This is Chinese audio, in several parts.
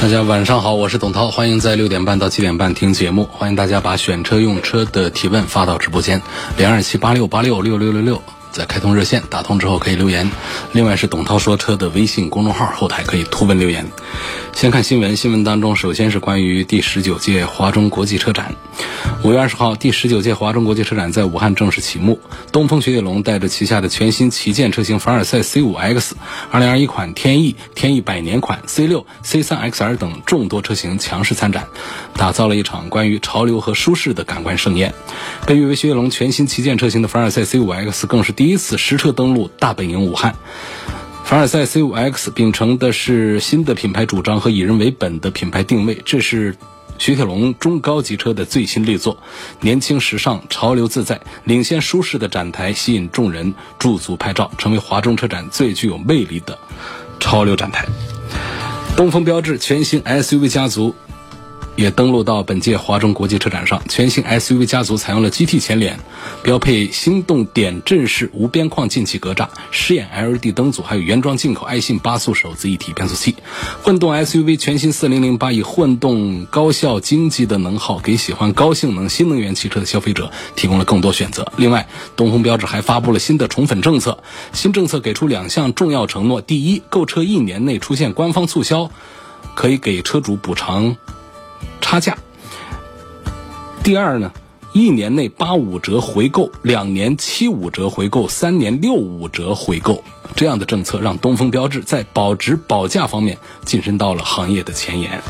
大家晚上好，我是董涛，欢迎在六点半到七点半听节目。欢迎大家把选车用车的提问发到直播间零二七八六八六六六六六，在开通热线打通之后可以留言。另外是董涛说车的微信公众号后台可以图文留言。先看新闻，新闻当中首先是关于第十九届华中国际车展。五月二十号，第十九届华中国际车展在武汉正式启幕。东风雪铁龙带着旗下的全新旗舰车型凡尔赛 C5X、2021款天翼、天翼百年款 C6、C3XR 等众多车型强势参展，打造了一场关于潮流和舒适的感官盛宴。被誉为雪铁龙全新旗舰车型的凡尔赛 C5X 更是第一次实车登陆大本营武汉。凡尔赛 C5X 秉承的是新的品牌主张和以人为本的品牌定位，这是雪铁龙中高级车的最新力作。年轻时尚、潮流自在、领先舒适的展台吸引众人驻足拍照，成为华中车展最具有魅力的潮流展台。东风标致全新 SUV 家族。也登陆到本届华中国际车展上，全新 SUV 家族采用了 GT 前脸，标配心动点阵式无边框进气格栅、狮眼 LED 灯组，还有原装进口爱信八速手自一体变速器。混动 SUV 全新4008以混动高效经济的能耗，给喜欢高性能新能源汽车的消费者提供了更多选择。另外，东风标致还发布了新的宠粉政策，新政策给出两项重要承诺：第一，购车一年内出现官方促销，可以给车主补偿。差价。第二呢，一年内八五折回购，两年七五折回购，三年六五折回购，这样的政策让东风标致在保值保价方面晋升到了行业的前沿。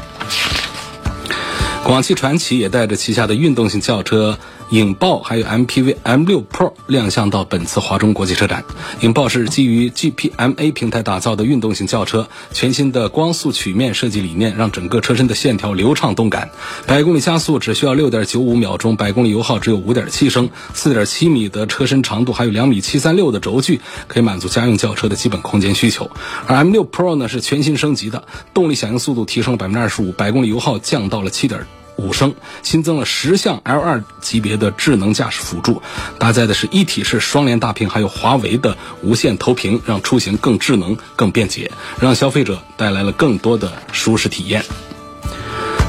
广汽传祺也带着旗下的运动型轿车。影豹还有 MPV M6 Pro 亮相到本次华中国际车展。影豹是基于 GPMA 平台打造的运动型轿车，全新的光速曲面设计理念让整个车身的线条流畅动感。百公里加速只需要6.95秒钟，百公里油耗只有5.7升，4.7米的车身长度，还有2米736的轴距，可以满足家用轿车的基本空间需求。而 M6 Pro 呢是全新升级的，动力响应速度提升了25%，百公里油耗降到了7点。五升，新增了十项 L2 级别的智能驾驶辅助，搭载的是一体式双联大屏，还有华为的无线投屏，让出行更智能、更便捷，让消费者带来了更多的舒适体验。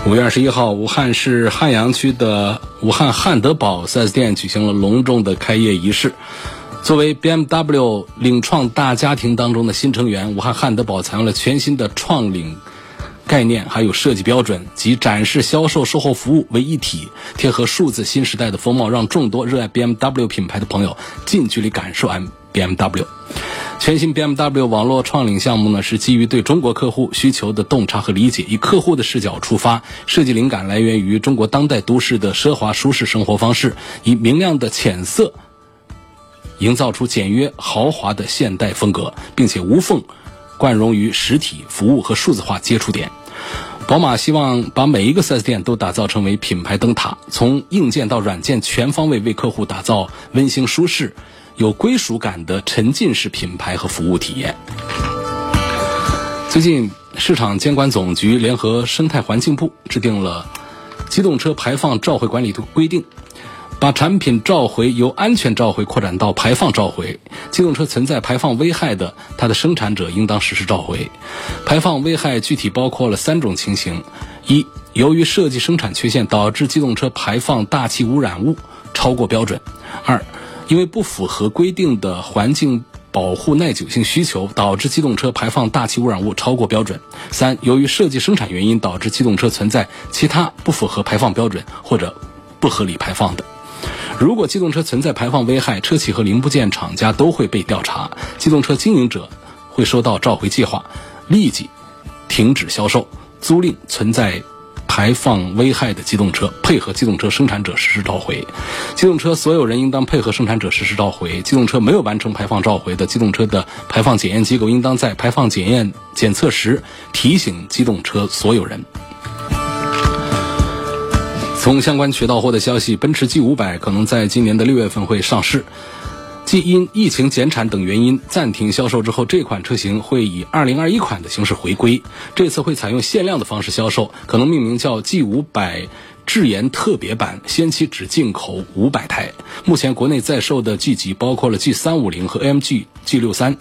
五月二十一号，武汉市汉阳区的武汉汉德堡 4S 店举行了隆重的开业仪式。作为 BMW 领创大家庭当中的新成员，武汉汉德堡采用了全新的创领。概念还有设计标准及展示、销售、售后服务为一体，贴合数字新时代的风貌，让众多热爱 BMW 品牌的朋友近距离感受 M BMW。全新 BMW 网络创领项目呢，是基于对中国客户需求的洞察和理解，以客户的视角出发，设计灵感来源于中国当代都市的奢华舒适生活方式，以明亮的浅色营造出简约豪华的现代风格，并且无缝。贯融于实体服务和数字化接触点，宝马希望把每一个 4S 店都打造成为品牌灯塔，从硬件到软件全方位为客户打造温馨舒适、有归属感的沉浸式品牌和服务体验。最近，市场监管总局联合生态环境部制定了机动车排放召回管理规定。把产品召回由安全召回扩展到排放召回，机动车存在排放危害的，它的生产者应当实施召回。排放危害具体包括了三种情形：一、由于设计生产缺陷导致机动车排放大气污染物超过标准；二、因为不符合规定的环境保护耐久性需求导致机动车排放大气污染物超过标准；三、由于设计生产原因导致机动车存在其他不符合排放标准或者不合理排放的。如果机动车存在排放危害，车企和零部件厂家都会被调查，机动车经营者会收到召回计划，立即停止销售、租赁存在排放危害的机动车，配合机动车生产者实施召回。机动车所有人应当配合生产者实施召回。机动车没有完成排放召回的机动车的排放检验机构，应当在排放检验检测时提醒机动车所有人。从相关渠道获得消息，奔驰 G 五百可能在今年的六月份会上市。继因疫情减产等原因暂停销售之后，这款车型会以二零二一款的形式回归。这次会采用限量的方式销售，可能命名叫 G 五百智研特别版，先期只进口五百台。目前国内在售的 G 级包括了 G 三五零和 AMG G 六三。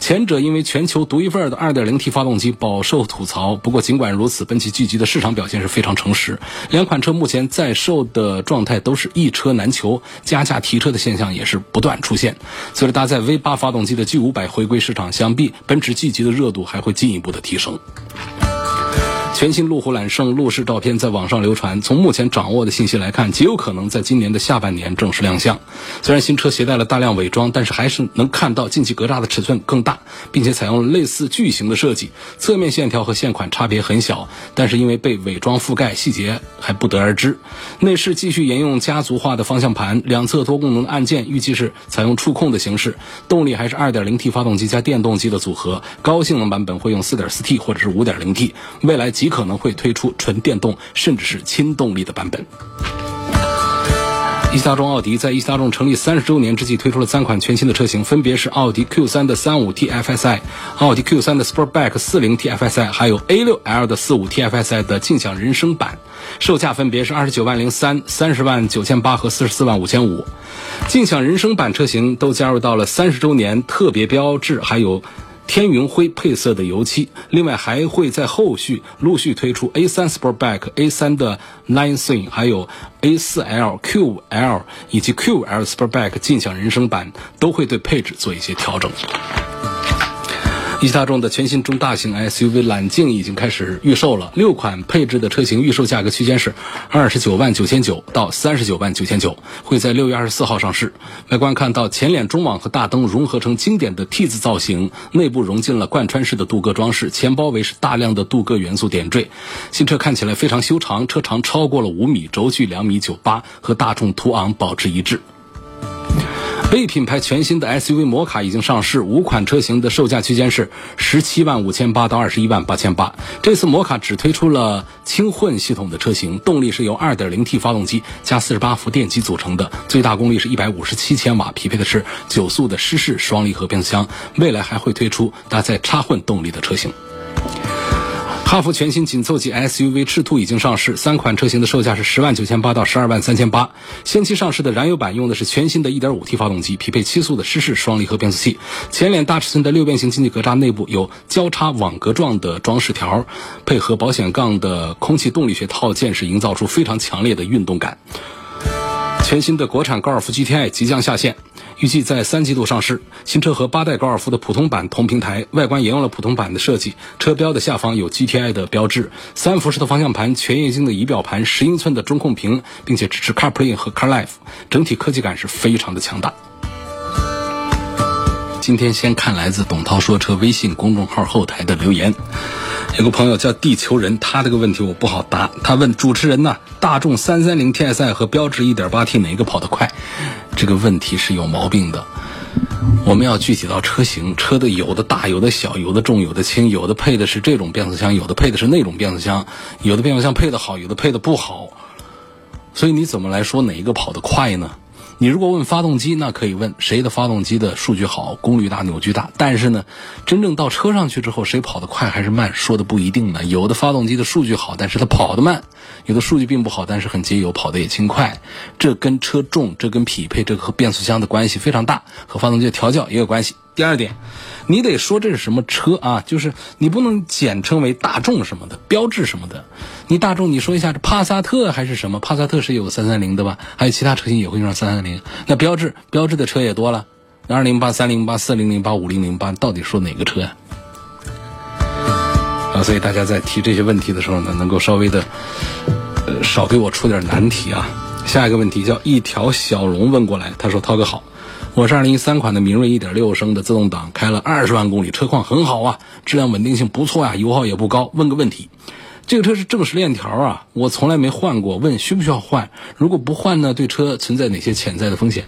前者因为全球独一份儿的 2.0T 发动机饱受吐槽，不过尽管如此，奔驰 G 级的市场表现是非常诚实。两款车目前在售的状态都是一车难求，加价提车的现象也是不断出现。随着搭载 V8 发动机的 G500 回归市场，想必奔驰 G 级的热度还会进一步的提升。全新路虎揽胜路试照片在网上流传，从目前掌握的信息来看，极有可能在今年的下半年正式亮相。虽然新车携带了大量伪装，但是还是能看到进气格栅的尺寸更大，并且采用了类似巨型的设计，侧面线条和现款差别很小，但是因为被伪装覆盖，细节还不得而知。内饰继续沿用家族化的方向盘，两侧多功能按键预计是采用触控的形式，动力还是 2.0T 发动机加电动机的组合，高性能版本会用 4.4T 或者是 5.0T，未来极可能会推出纯电动甚至是轻动力的版本。一汽大众奥迪在一汽大众成立三十周年之际推出了三款全新的车型，分别是奥迪 Q3 的三五 TFSI、奥迪 Q3 的 Sportback 四零 TFSI，还有 A6L 的四五 TFSI 的劲享人生版，售价分别是二十九万零三、三十万九千八和四十四万五千五。劲享人生版车型都加入到了三十周年特别标志，还有。天云灰配色的油漆，另外还会在后续陆续推出 A3 Sportback、A3 的 Line sing 还有 A4L、Q5L 以及 Q5L Sportback 进享人生版，都会对配置做一些调整。一汽大众的全新中大型 SUV 揽境已经开始预售了，六款配置的车型预售价格区间是二十九万九千九到三十九万九千九，会在六月二十四号上市。外观看到前脸中网和大灯融合成经典的 T 字造型，内部融进了贯穿式的镀铬装饰，前包围是大量的镀铬元素点缀。新车看起来非常修长，车长超过了五米，轴距两米九八，和大众途昂保持一致。A 品牌全新的 SUV 摩卡已经上市，五款车型的售价区间是十七万五千八到二十一万八千八。这次摩卡只推出了轻混系统的车型，动力是由 2.0T 发动机加48伏电机组成的，最大功率是一百五十七千瓦，匹配的是九速的湿式双离合变速箱。未来还会推出搭载插混动力的车型。哈弗全新紧凑级 SUV 赤兔已经上市，三款车型的售价是十万九千八到十二万三千八。先期上市的燃油版用的是全新的 1.5T 发动机，匹配七速的湿式双离合变速器。前脸大尺寸的六边形进气格栅内部有交叉网格状的装饰条，配合保险杠的空气动力学套件，是营造出非常强烈的运动感。全新的国产高尔夫 GTI 即将下线。预计在三季度上市。新车和八代高尔夫的普通版同平台，外观沿用了普通版的设计，车标的下方有 GTI 的标志，三辐式的方向盘，全液晶的仪表盘，十英寸的中控屏，并且支持 CarPlay 和 CarLife，整体科技感是非常的强大。今天先看来自董涛说车微信公众号后台的留言，有个朋友叫地球人，他这个问题我不好答。他问主持人呢，大众三三零 TSI 和标致一点八 T 哪个跑得快？这个问题是有毛病的。我们要具体到车型，车的有的大，有的小，有的重，有的轻，有的配的是这种变速箱，有的配的是那种变速箱，有的变速箱配的好，有的配的不好。所以你怎么来说哪一个跑得快呢？你如果问发动机，那可以问谁的发动机的数据好，功率大，扭矩大。但是呢，真正到车上去之后，谁跑得快还是慢，说的不一定呢。有的发动机的数据好，但是它跑得慢；有的数据并不好，但是很节油，跑得也轻快。这跟车重，这跟匹配，这和变速箱的关系非常大，和发动机的调教也有关系。第二点，你得说这是什么车啊？就是你不能简称为大众什么的，标志什么的。你大众，你说一下这帕萨特还是什么？帕萨特是有三三零的吧？还有其他车型也会用上三三零。那标志，标志的车也多了，二零八、三零八、四零零八、五零零八，到底说哪个车呀？啊，所以大家在提这些问题的时候呢，能够稍微的，呃，少给我出点难题啊。下一个问题叫一条小龙问过来，他说：“涛哥好。”我是二零一三款的明锐一点六升的自动挡，开了二十万公里，车况很好啊，质量稳定性不错呀，油耗也不高。问个问题，这个车是正时链条啊，我从来没换过，问需不需要换？如果不换呢，对车存在哪些潜在的风险？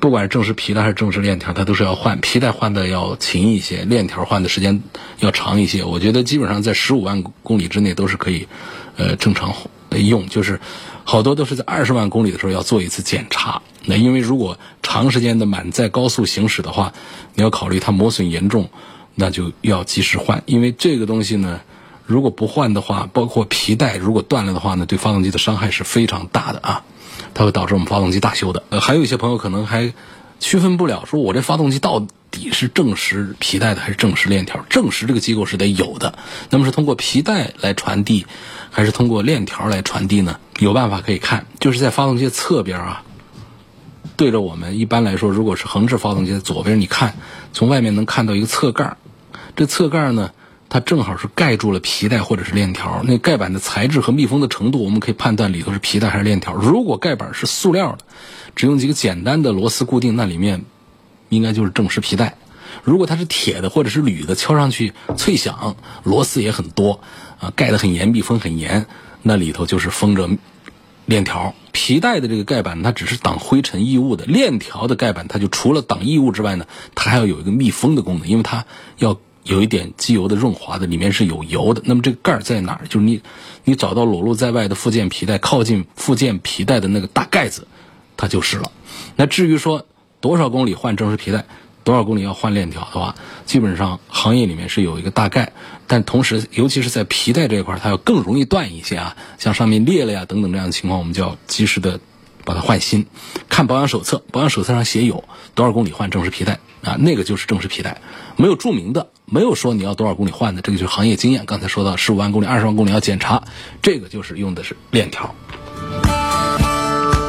不管是正时皮带还是正时链条，它都是要换，皮带换的要勤一些，链条换的时间要长一些。我觉得基本上在十五万公里之内都是可以，呃，正常用，就是好多都是在二十万公里的时候要做一次检查。那因为如果长时间的满载高速行驶的话，你要考虑它磨损严重，那就要及时换。因为这个东西呢，如果不换的话，包括皮带如果断了的话呢，对发动机的伤害是非常大的啊，它会导致我们发动机大修的。呃，还有一些朋友可能还区分不了，说我这发动机到底是正时皮带的还是正时链条？正时这个机构是得有的，那么是通过皮带来传递，还是通过链条来传递呢？有办法可以看，就是在发动机侧边啊。对着我们，一般来说，如果是横置发动机的左边，你看从外面能看到一个侧盖这侧盖呢，它正好是盖住了皮带或者是链条。那盖板的材质和密封的程度，我们可以判断里头是皮带还是链条。如果盖板是塑料的，只用几个简单的螺丝固定，那里面应该就是正时皮带。如果它是铁的或者是铝的，敲上去脆响，螺丝也很多，啊，盖得很严，密封很严，那里头就是封着。链条皮带的这个盖板，它只是挡灰尘异物的；链条的盖板，它就除了挡异物之外呢，它还要有一个密封的功能，因为它要有一点机油的润滑的，里面是有油的。那么这个盖儿在哪儿？就是你，你找到裸露在外的附件皮带，靠近附件皮带的那个大盖子，它就是了。那至于说多少公里换正时皮带？多少公里要换链条的话，基本上行业里面是有一个大概，但同时，尤其是在皮带这一块，它要更容易断一些啊，像上面裂了呀等等这样的情况，我们就要及时的把它换新。看保养手册，保养手册上写有多少公里换正时皮带啊，那个就是正时皮带，没有注明的，没有说你要多少公里换的，这个就是行业经验。刚才说到十五万公里、二十万公里要检查，这个就是用的是链条。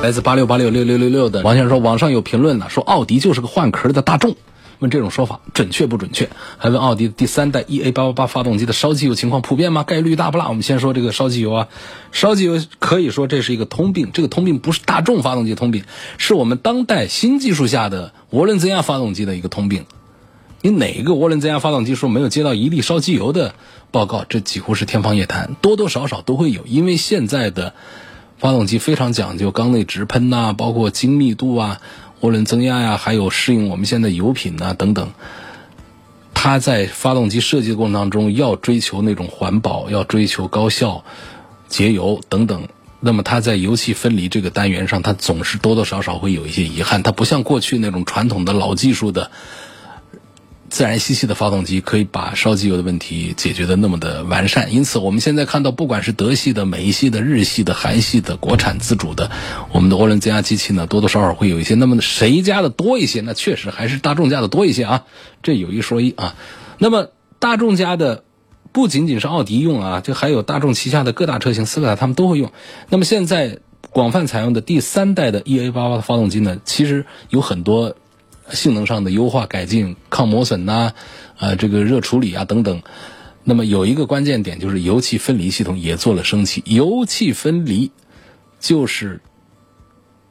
来自八六八六六六六六的王先生说，网上有评论呢，说奥迪就是个换壳的大众，问这种说法准确不准确？还问奥迪第三代 EA 八八八发动机的烧机油情况普遍吗？概率大不大？我们先说这个烧机油啊，烧机油可以说这是一个通病，这个通病不是大众发动机通病，是我们当代新技术下的涡轮增压发动机的一个通病。你哪一个涡轮增压发动机说没有接到一例烧机油的报告？这几乎是天方夜谭，多多少少都会有，因为现在的。发动机非常讲究缸内直喷呐，包括精密度啊、涡轮增压呀，还有适应我们现在油品呐等等。它在发动机设计的过程当中，要追求那种环保，要追求高效、节油等等。那么它在油气分离这个单元上，它总是多多少少会有一些遗憾。它不像过去那种传统的老技术的。自然吸气的发动机可以把烧机油的问题解决的那么的完善，因此我们现在看到，不管是德系的、美系的、日系的、韩系的、国产自主的，我们的涡轮增压机器呢，多多少少会有一些。那么谁家的多一些？那确实还是大众家的多一些啊，这有一说一啊。那么大众家的不仅仅是奥迪用啊，就还有大众旗下的各大车型，斯柯达他们都会用。那么现在广泛采用的第三代的 EA 八八的发动机呢，其实有很多。性能上的优化改进，抗磨损呐，啊，这个热处理啊等等。那么有一个关键点就是油气分离系统也做了升级。油气分离就是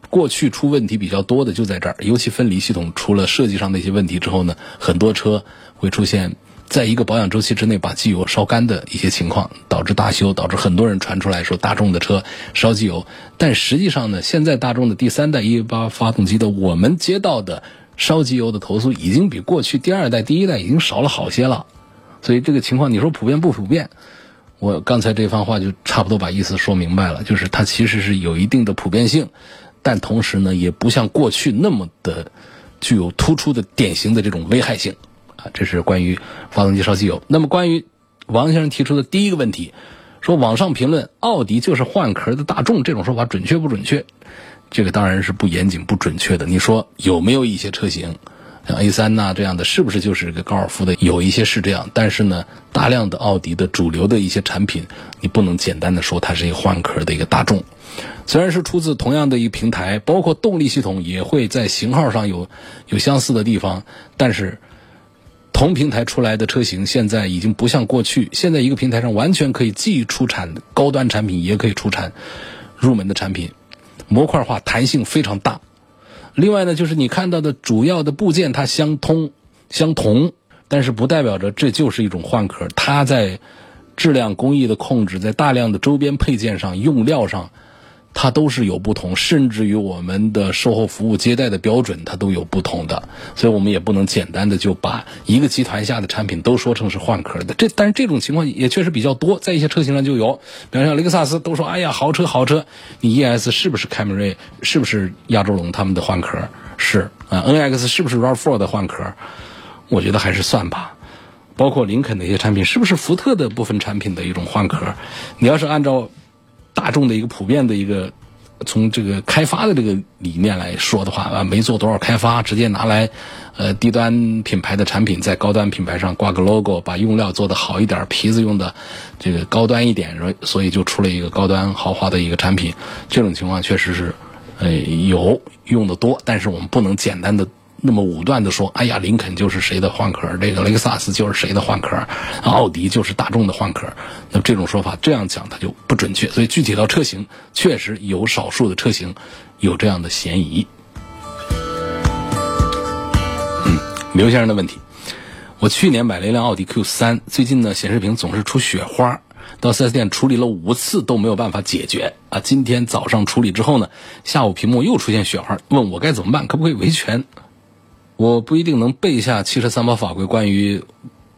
过去出问题比较多的就在这儿。油气分离系统出了设计上的一些问题之后呢，很多车会出现在一个保养周期之内把机油烧干的一些情况，导致大修，导致很多人传出来说大众的车烧机油。但实际上呢，现在大众的第三代 E8 发动机的我们接到的。烧机油的投诉已经比过去第二代、第一代已经少了好些了，所以这个情况你说普遍不普遍？我刚才这番话就差不多把意思说明白了，就是它其实是有一定的普遍性，但同时呢，也不像过去那么的具有突出的典型的这种危害性啊。这是关于发动机烧机油。那么关于王先生提出的第一个问题，说网上评论奥迪就是换壳的大众，这种说法准确不准确？这个当然是不严谨、不准确的。你说有没有一些车型，像 A 三呐这样的，是不是就是个高尔夫的？有一些是这样，但是呢，大量的奥迪的主流的一些产品，你不能简单的说它是一个换壳的一个大众。虽然是出自同样的一个平台，包括动力系统也会在型号上有有相似的地方，但是同平台出来的车型现在已经不像过去，现在一个平台上完全可以既出产高端产品，也可以出产入门的产品。模块化弹性非常大，另外呢，就是你看到的主要的部件它相通相同，但是不代表着这就是一种换壳。它在质量工艺的控制，在大量的周边配件上、用料上，它都是有不同，甚至于我们的售后服务接待的标准，它都有不同的，所以我们也不能简单的就把一个集团下的产品都说成是换壳的。这但是这种情况也确实比较多，在一些车型上就有，比方像雷克萨斯都说，哎呀豪车豪车，你 ES 是不是凯美瑞，是不是亚洲龙他们的换壳？是啊，NX 是不是 RAV4 的换壳？我觉得还是算吧。包括林肯的一些产品，是不是福特的部分产品的一种换壳？你要是按照大众的一个普遍的一个从这个开发的这个理念来说的话啊，没做多少开发，直接拿来呃低端品牌的产品在高端品牌上挂个 logo，把用料做得好一点，皮子用的这个高端一点，所以就出了一个高端豪华的一个产品。这种情况确实是呃有用的多，但是我们不能简单的。那么武断的说，哎呀，林肯就是谁的换壳，这个雷克萨斯就是谁的换壳，奥迪就是大众的换壳，那这种说法这样讲它就不准确。所以具体到车型，确实有少数的车型有这样的嫌疑。嗯，刘先生的问题，我去年买了一辆奥迪 Q 三，最近呢显示屏总是出雪花，到 4S 店处理了五次都没有办法解决啊。今天早上处理之后呢，下午屏幕又出现雪花，问我该怎么办，可不可以维权？我不一定能背下汽车三包法规关于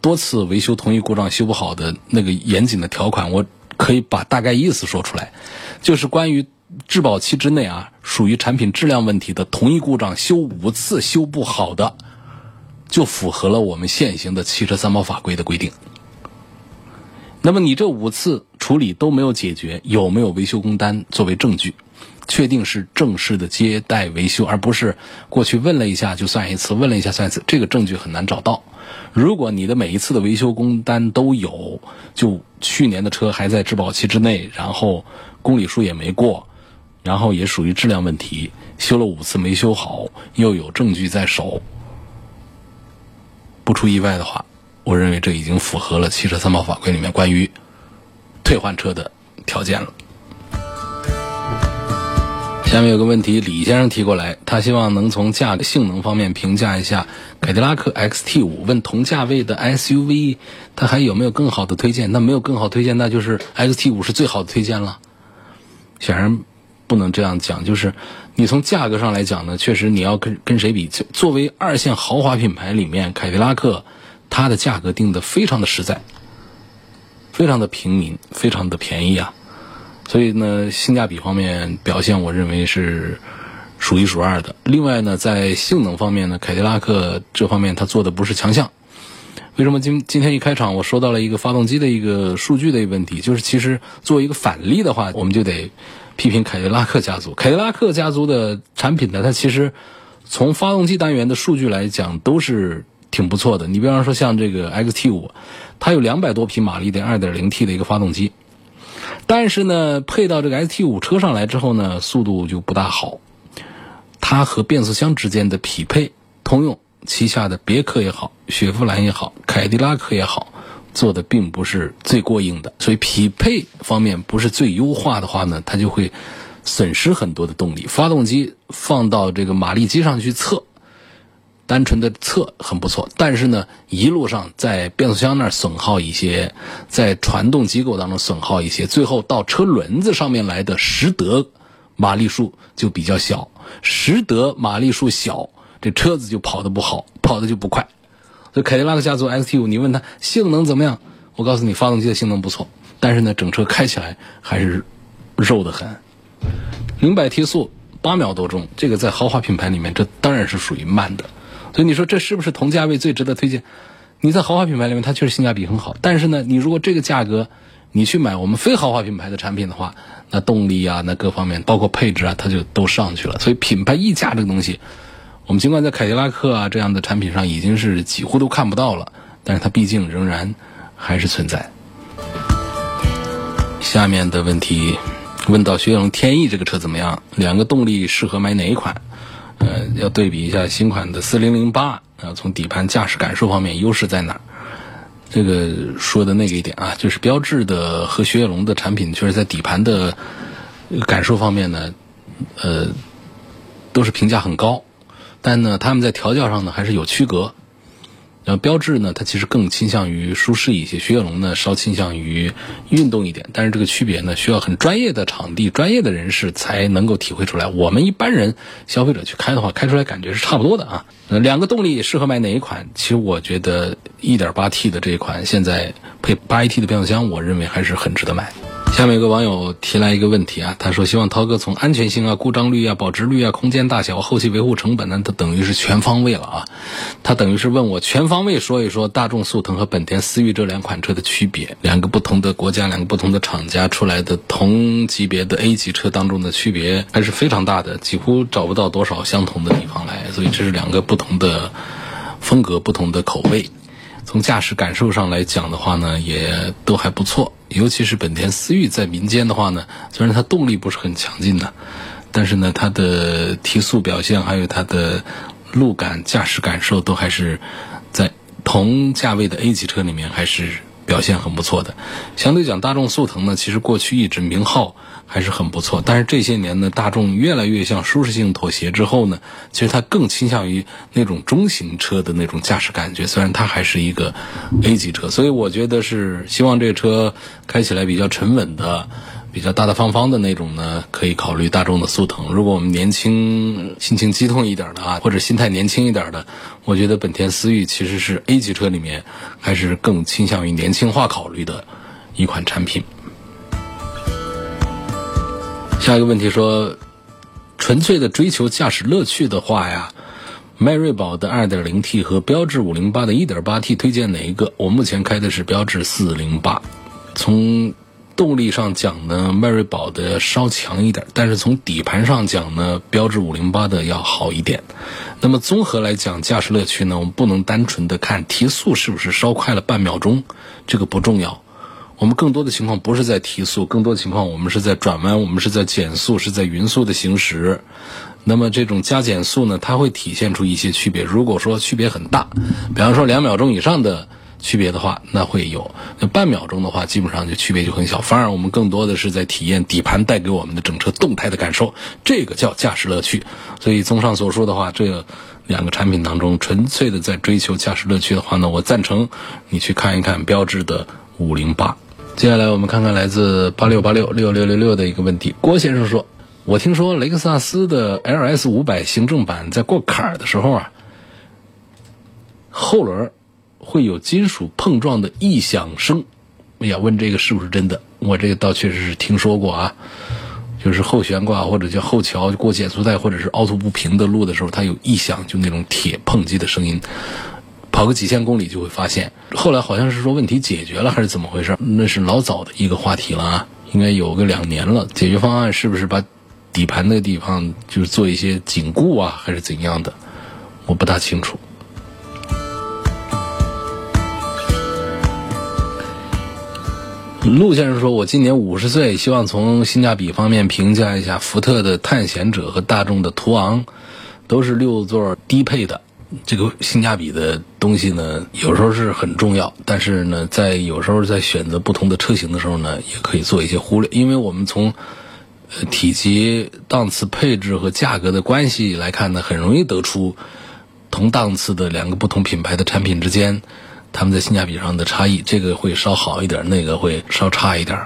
多次维修同一故障修不好的那个严谨的条款，我可以把大概意思说出来，就是关于质保期之内啊，属于产品质量问题的同一故障修五次修不好的，就符合了我们现行的汽车三包法规的规定。那么你这五次处理都没有解决，有没有维修工单作为证据？确定是正式的接待维修，而不是过去问了一下就算一次，问了一下算一次，这个证据很难找到。如果你的每一次的维修工单都有，就去年的车还在质保期之内，然后公里数也没过，然后也属于质量问题，修了五次没修好，又有证据在手，不出意外的话，我认为这已经符合了汽车三包法规里面关于退换车的条件了。下面有个问题，李先生提过来，他希望能从价格性能方面评价一下凯迪拉克 XT5。问同价位的 SUV，他还有没有更好的推荐？那没有更好推荐，那就是 XT5 是最好的推荐了。显然不能这样讲，就是你从价格上来讲呢，确实你要跟跟谁比？作为二线豪华品牌里面，凯迪拉克它的价格定的非常的实在，非常的平民，非常的便宜啊。所以呢，性价比方面表现，我认为是数一数二的。另外呢，在性能方面呢，凯迪拉克这方面它做的不是强项。为什么今今天一开场我说到了一个发动机的一个数据的一个问题？就是其实作为一个反例的话，我们就得批评凯迪拉克家族。凯迪拉克家族的产品呢，它其实从发动机单元的数据来讲都是挺不错的。你比方说像这个 XT5，它有两百多匹马力的 2.0T 的一个发动机。但是呢，配到这个 ST 五车上来之后呢，速度就不大好。它和变速箱之间的匹配，通用旗下的别克也好，雪佛兰也好，凯迪拉克也好，做的并不是最过硬的。所以匹配方面不是最优化的话呢，它就会损失很多的动力。发动机放到这个马力机上去测。单纯的测很不错，但是呢，一路上在变速箱那儿损耗一些，在传动机构当中损耗一些，最后到车轮子上面来的实得马力数就比较小，实得马力数小，这车子就跑得不好，跑得就不快。所以凯迪拉克家族 XT5，你问它性能怎么样？我告诉你，发动机的性能不错，但是呢，整车开起来还是肉得很。零百提速八秒多钟，这个在豪华品牌里面，这当然是属于慢的。所以你说这是不是同价位最值得推荐？你在豪华品牌里面，它确实性价比很好。但是呢，你如果这个价格，你去买我们非豪华品牌的产品的话，那动力啊，那各方面包括配置啊，它就都上去了。所以品牌溢价这个东西，我们尽管在凯迪拉克啊这样的产品上已经是几乎都看不到了，但是它毕竟仍然还是存在。下面的问题问到雪铁龙天翼这个车怎么样？两个动力适合买哪一款？呃，要对比一下新款的四零零八啊，从底盘驾驶感受方面优势在哪？这个说的那个一点啊，就是标致的和雪铁龙的产品，确实在底盘的感受方面呢，呃，都是评价很高，但呢，他们在调教上呢还是有区隔。然后标致呢，它其实更倾向于舒适一些，雪铁龙呢稍倾向于运动一点。但是这个区别呢，需要很专业的场地、专业的人士才能够体会出来。我们一般人消费者去开的话，开出来感觉是差不多的啊。呃，两个动力适合买哪一款？其实我觉得 1.8T 的这一款现在配 8AT 的变速箱，我认为还是很值得买。下面有个网友提来一个问题啊，他说希望涛哥从安全性啊、故障率啊、保值率啊、空间大小、后期维护成本呢，他等于是全方位了啊。他等于是问我全方位说一说大众速腾和本田思域这两款车的区别，两个不同的国家、两个不同的厂家出来的同级别的 A 级车当中的区别还是非常大的，几乎找不到多少相同的地方来。所以这是两个不同的风格、不同的口味。从驾驶感受上来讲的话呢，也都还不错。尤其是本田思域在民间的话呢，虽然它动力不是很强劲的，但是呢，它的提速表现还有它的路感、驾驶感受都还是在同价位的 A 级车里面还是表现很不错的。相对讲，大众速腾呢，其实过去一直名号。还是很不错，但是这些年呢，大众越来越向舒适性妥协之后呢，其实它更倾向于那种中型车的那种驾驶感觉。虽然它还是一个 A 级车，所以我觉得是希望这个车开起来比较沉稳的、比较大大方方的那种呢，可以考虑大众的速腾。如果我们年轻、心情激动一点的啊，或者心态年轻一点的，我觉得本田思域其实是 A 级车里面还是更倾向于年轻化考虑的一款产品。下一个问题说，纯粹的追求驾驶乐趣的话呀，迈锐宝的 2.0T 和标致508的 1.8T 推荐哪一个？我目前开的是标致408。从动力上讲呢，迈锐宝的稍强一点，但是从底盘上讲呢，标致508的要好一点。那么综合来讲，驾驶乐趣呢，我们不能单纯的看提速是不是稍快了半秒钟，这个不重要。我们更多的情况不是在提速，更多的情况我们是在转弯，我们是在减速，是在匀速的行驶。那么这种加减速呢，它会体现出一些区别。如果说区别很大，比方说两秒钟以上的区别的话，那会有；那半秒钟的话，基本上就区别就很小。反而我们更多的是在体验底盘带给我们的整车动态的感受，这个叫驾驶乐趣。所以综上所述的话，这两个产品当中，纯粹的在追求驾驶乐趣的话呢，我赞成你去看一看标致的五零八。接下来我们看看来自八六八六六六六六的一个问题。郭先生说：“我听说雷克萨斯的 LS 五百行政版在过坎儿的时候啊，后轮会有金属碰撞的异响声。哎呀，问这个是不是真的？我这个倒确实是听说过啊，就是后悬挂或者叫后桥过减速带或者是凹凸不平的路的时候，它有异响，就那种铁碰击的声音。”跑个几千公里就会发现，后来好像是说问题解决了还是怎么回事？那是老早的一个话题了啊，应该有个两年了。解决方案是不是把底盘那个地方就是做一些紧固啊，还是怎样的？我不大清楚。陆先生说：“我今年五十岁，希望从性价比方面评价一下福特的探险者和大众的途昂，都是六座低配的。”这个性价比的东西呢，有时候是很重要，但是呢，在有时候在选择不同的车型的时候呢，也可以做一些忽略，因为我们从呃体积、档次、配置和价格的关系来看呢，很容易得出同档次的两个不同品牌的产品之间，他们在性价比上的差异，这个会稍好一点，那个会稍差一点。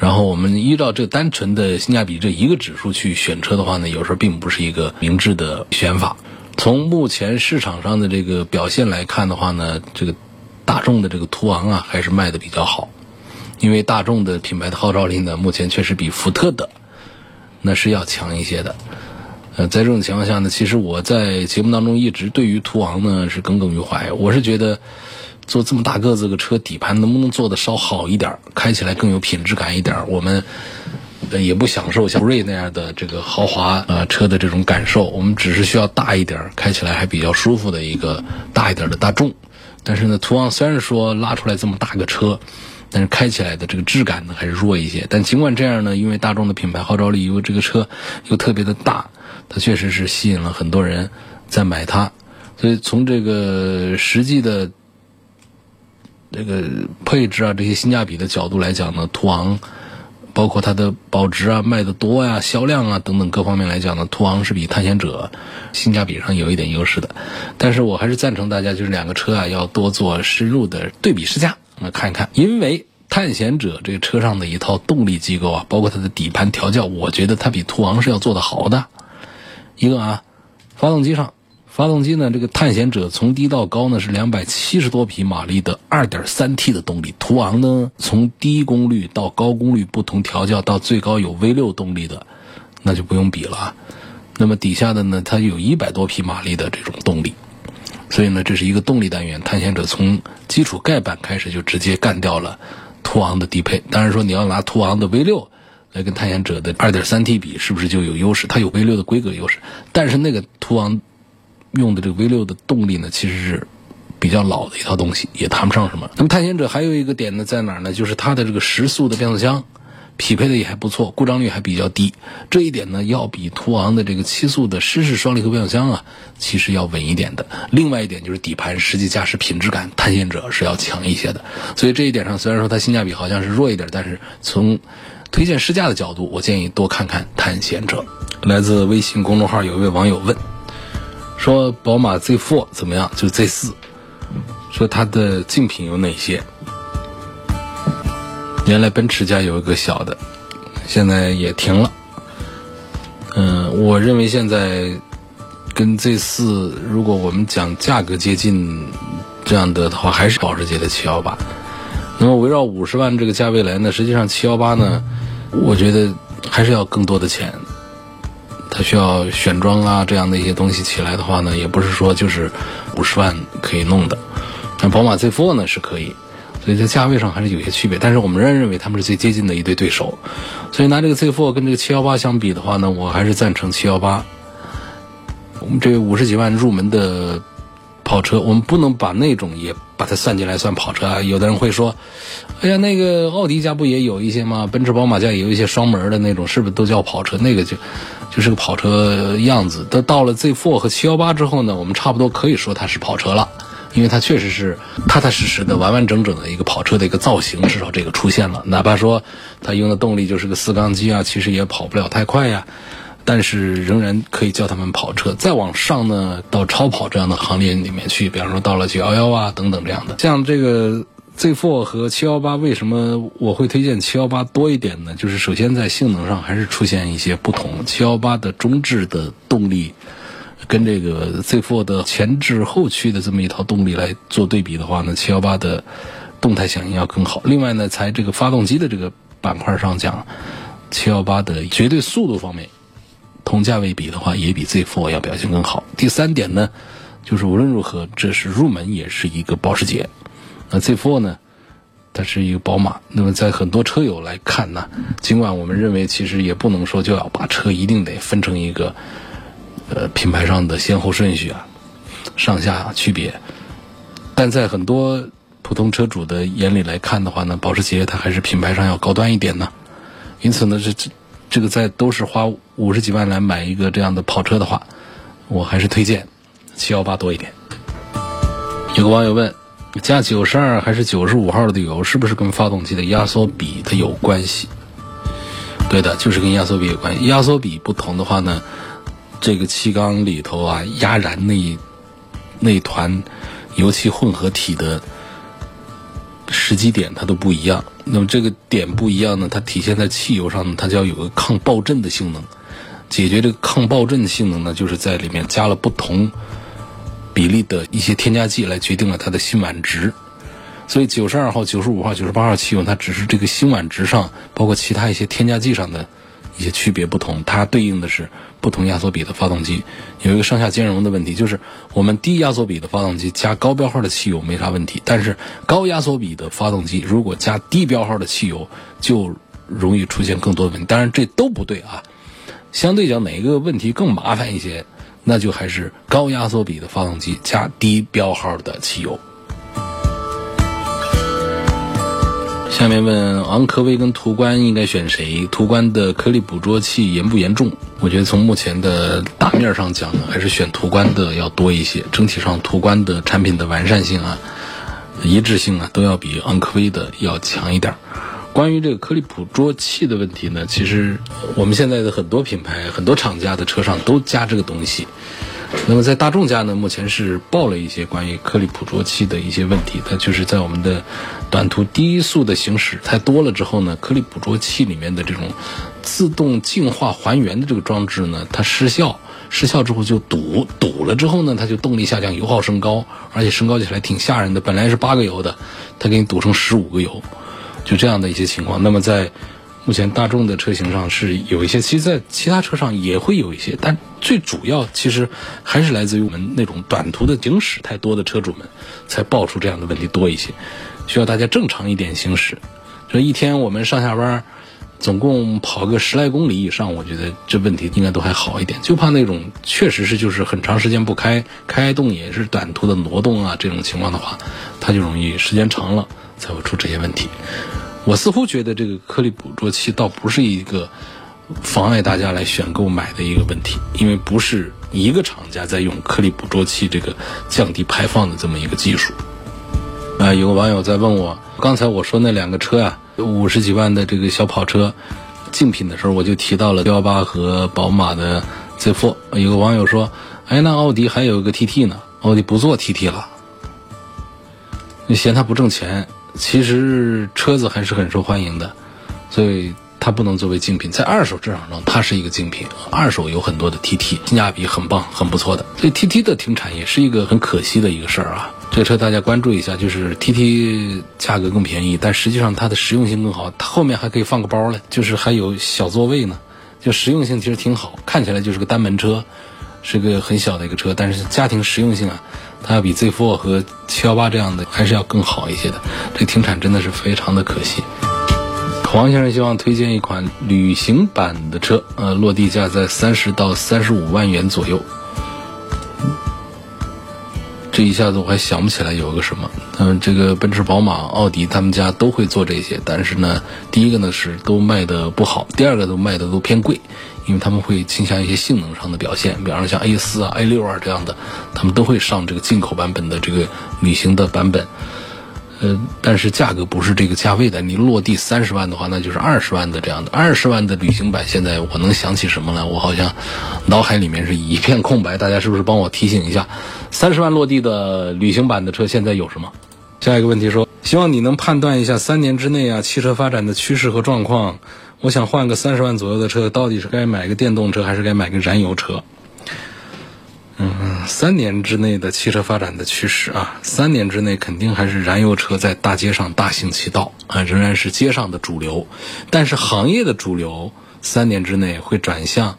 然后我们依照这单纯的性价比这一个指数去选车的话呢，有时候并不是一个明智的选法。从目前市场上的这个表现来看的话呢，这个大众的这个途昂啊还是卖的比较好，因为大众的品牌的号召力呢，目前确实比福特的那是要强一些的。呃，在这种情况下呢，其实我在节目当中一直对于途昂呢是耿耿于怀。我是觉得做这么大个子个车，底盘能不能做的稍好一点，开起来更有品质感一点，我们。也不享受像瑞那样的这个豪华呃车的这种感受，我们只是需要大一点，开起来还比较舒服的一个大一点的大众。但是呢，途昂虽然说拉出来这么大个车，但是开起来的这个质感呢还是弱一些。但尽管这样呢，因为大众的品牌号召力，因为这个车又特别的大，它确实是吸引了很多人在买它。所以从这个实际的这个配置啊这些性价比的角度来讲呢，途昂。包括它的保值啊、卖的多呀、销量啊等等各方面来讲呢，途昂是比探险者性价比上有一点优势的。但是我还是赞成大家就是两个车啊要多做深入的对比试驾，那看一看，因为探险者这个车上的一套动力机构啊，包括它的底盘调教，我觉得它比途昂是要做的好的。一个啊，发动机上。发动机呢？这个探险者从低到高呢是两百七十多匹马力的二点三 T 的动力，途昂呢从低功率到高功率不同调教到最高有 V 六动力的，那就不用比了。那么底下的呢，它有一百多匹马力的这种动力，所以呢，这是一个动力单元。探险者从基础盖板开始就直接干掉了途昂的低配。当然说你要拿途昂的 V 六来跟探险者的二点三 T 比，是不是就有优势？它有 V 六的规格优势，但是那个途昂。用的这个 V 六的动力呢，其实是比较老的一套东西，也谈不上什么。那么探险者还有一个点呢，在哪儿呢？就是它的这个时速的变速箱匹配的也还不错，故障率还比较低。这一点呢，要比途昂的这个七速的湿式双离合变速箱啊，其实要稳一点的。另外一点就是底盘实际驾驶品质感，探险者是要强一些的。所以这一点上，虽然说它性价比好像是弱一点，但是从推荐试驾的角度，我建议多看看探险者。来自微信公众号有一位网友问。说宝马 Z4 怎么样？就 Z4，说它的竞品有哪些？原来奔驰家有一个小的，现在也停了。嗯，我认为现在跟 Z4，如果我们讲价格接近这样的的话，还是保时捷的718。那么围绕五十万这个价位来呢，实际上718呢，我觉得还是要更多的钱。它需要选装啊，这样的一些东西起来的话呢，也不是说就是五十万可以弄的。但宝马 Z4 呢是可以，所以在价位上还是有些区别。但是我们仍然认为他们是最接近的一对对手。所以拿这个 Z4 跟这个七幺八相比的话呢，我还是赞成七幺八。我们这五十几万入门的跑车，我们不能把那种也把它算进来算跑车啊。有的人会说，哎呀，那个奥迪家不也有一些吗？奔驰、宝马家也有一些双门的那种，是不是都叫跑车？那个就。就是个跑车样子，到到了 Z4 和718之后呢，我们差不多可以说它是跑车了，因为它确实是踏踏实实的、完完整整的一个跑车的一个造型，至少这个出现了。哪怕说它用的动力就是个四缸机啊，其实也跑不了太快呀，但是仍然可以叫他们跑车。再往上呢，到超跑这样的行列里面去，比方说到了911啊等等这样的，像这个。Z4 和718为什么我会推荐718多一点呢？就是首先在性能上还是出现一些不同。718的中置的动力跟这个 Z4 的前置后驱的这么一套动力来做对比的话呢，718的动态响应要更好。另外呢，在这个发动机的这个板块上讲，718的绝对速度方面，同价位比的话也比 Z4 要表现更好。第三点呢，就是无论如何，这是入门也是一个保时捷。那 Z4 呢？它是一个宝马。那么在很多车友来看呢，尽管我们认为其实也不能说就要把车一定得分成一个呃品牌上的先后顺序啊、上下区别，但在很多普通车主的眼里来看的话呢，保时捷它还是品牌上要高端一点呢。因此呢，这这这个在都是花五十几万来买一个这样的跑车的话，我还是推荐七幺八多一点。有个网友问。加九十二还是九十五号的油，是不是跟发动机的压缩比它有关系？对的，就是跟压缩比有关系。压缩比不同的话呢，这个气缸里头啊，压燃那那团油气混合体的时机点它都不一样。那么这个点不一样呢，它体现在汽油上呢，它就要有个抗爆震的性能。解决这个抗爆震性能呢，就是在里面加了不同。比例的一些添加剂来决定了它的辛烷值，所以九十二号、九十五号、九十八号汽油，它只是这个辛烷值上，包括其他一些添加剂上的一些区别不同，它对应的是不同压缩比的发动机，有一个上下兼容的问题，就是我们低压缩比的发动机加高标号的汽油没啥问题，但是高压缩比的发动机如果加低标号的汽油，就容易出现更多的问题。当然这都不对啊，相对讲哪个问题更麻烦一些？那就还是高压缩比的发动机加低标号的汽油。下面问昂科威跟途观应该选谁？途观的颗粒捕捉器严不严重？我觉得从目前的大面上讲呢，还是选途观的要多一些。整体上，途观的产品的完善性啊、一致性啊，都要比昂科威的要强一点。关于这个颗粒捕捉器的问题呢，其实我们现在的很多品牌、很多厂家的车上都加这个东西。那么在大众家呢，目前是报了一些关于颗粒捕捉器的一些问题，它就是在我们的短途低速的行驶太多了之后呢，颗粒捕捉器里面的这种自动净化还原的这个装置呢，它失效，失效之后就堵，堵了之后呢，它就动力下降，油耗升高，而且升高起来挺吓人的，本来是八个油的，它给你堵成十五个油，就这样的一些情况。那么在目前大众的车型上是有一些，其实，在其他车上也会有一些，但最主要其实还是来自于我们那种短途的行驶太多的车主们才爆出这样的问题多一些，需要大家正常一点行驶。这一天我们上下班总共跑个十来公里以上，我觉得这问题应该都还好一点，就怕那种确实是就是很长时间不开，开动也是短途的挪动啊这种情况的话，它就容易时间长了才会出这些问题。我似乎觉得这个颗粒捕捉器倒不是一个妨碍大家来选购买的一个问题，因为不是一个厂家在用颗粒捕捉器这个降低排放的这么一个技术。啊，有个网友在问我，刚才我说那两个车呀，五十几万的这个小跑车竞品的时候，我就提到了标八和宝马的 Z4。有个网友说，哎，那奥迪还有一个 TT 呢，奥迪不做 TT 了，嫌它不挣钱？其实车子还是很受欢迎的，所以它不能作为竞品。在二手市场上，它是一个竞品。二手有很多的 TT，性价比很棒、很不错的。所以 TT 的停产也是一个很可惜的一个事儿啊。这个车大家关注一下，就是 TT 价格更便宜，但实际上它的实用性更好。它后面还可以放个包嘞，就是还有小座位呢，就实用性其实挺好。看起来就是个单门车，是个很小的一个车，但是家庭实用性啊。它要比 Z4 和718这样的还是要更好一些的，这停产真的是非常的可惜。黄先生希望推荐一款旅行版的车，呃，落地价在三十到三十五万元左右。这一下子我还想不起来有个什么，嗯，这个奔驰、宝马、奥迪他们家都会做这些，但是呢，第一个呢是都卖的不好，第二个都卖的都偏贵。因为他们会倾向一些性能上的表现，比方说像 A 四啊、A 六啊这样的，他们都会上这个进口版本的这个旅行的版本。呃，但是价格不是这个价位的。你落地三十万的话，那就是二十万的这样的。二十万的旅行版，现在我能想起什么了？我好像脑海里面是一片空白。大家是不是帮我提醒一下？三十万落地的旅行版的车现在有什么？下一个问题说，希望你能判断一下三年之内啊汽车发展的趋势和状况。我想换个三十万左右的车，到底是该买个电动车还是该买个燃油车？嗯，三年之内的汽车发展的趋势啊，三年之内肯定还是燃油车在大街上大行其道啊，仍然是街上的主流。但是行业的主流，三年之内会转向。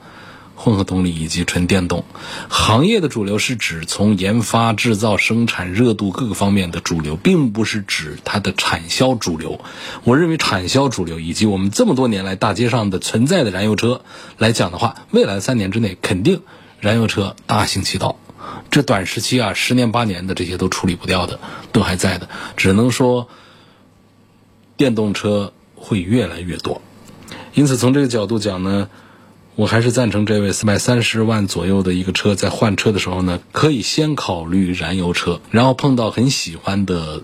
混合动力以及纯电动行业的主流是指从研发、制造、生产热度各个方面的主流，并不是指它的产销主流。我认为产销主流以及我们这么多年来大街上的存在的燃油车来讲的话，未来三年之内肯定燃油车大行其道。这短时期啊，十年八年的这些都处理不掉的，都还在的。只能说电动车会越来越多。因此从这个角度讲呢。我还是赞成这位买三十万左右的一个车，在换车的时候呢，可以先考虑燃油车，然后碰到很喜欢的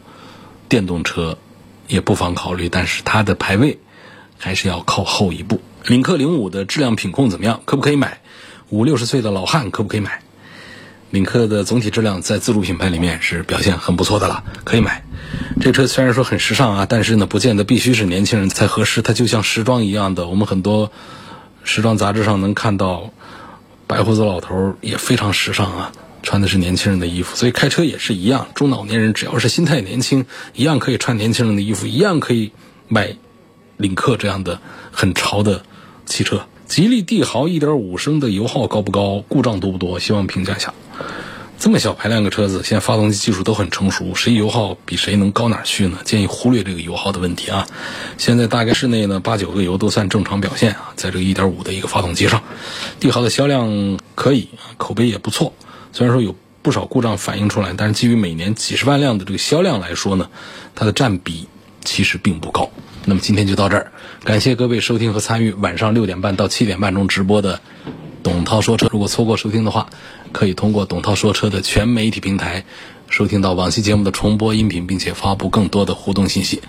电动车，也不妨考虑。但是它的排位还是要靠后一步。领克零五的质量品控怎么样？可不可以买？五六十岁的老汉可不可以买？领克的总体质量在自主品牌里面是表现很不错的了，可以买。这车虽然说很时尚啊，但是呢，不见得必须是年轻人才合适。它就像时装一样的，我们很多。时装杂志上能看到，白胡子老头也非常时尚啊，穿的是年轻人的衣服，所以开车也是一样，中老年人只要是心态年轻，一样可以穿年轻人的衣服，一样可以买领克这样的很潮的汽车。吉利帝豪1.5升的油耗高不高？故障多不多？希望评价一下。这么小排量个车子，现在发动机技术都很成熟，谁油耗比谁能高哪去呢？建议忽略这个油耗的问题啊。现在大概室内呢八九个油都算正常表现啊，在这个1.5的一个发动机上，帝豪的销量可以，口碑也不错。虽然说有不少故障反映出来，但是基于每年几十万辆的这个销量来说呢，它的占比其实并不高。那么今天就到这儿，感谢各位收听和参与晚上六点半到七点半钟直播的。董涛说车，如果错过收听的话，可以通过董涛说车的全媒体平台收听到往期节目的重播音频，并且发布更多的互动信息。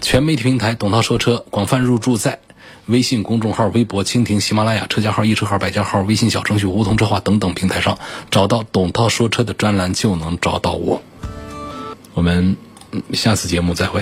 全媒体平台董涛说车广泛入驻在微信公众号、微博、蜻蜓、喜马拉雅、车家号、易车号、百家号、微信小程序、梧桐车话等等平台上，找到董涛说车的专栏就能找到我。我们下次节目再会。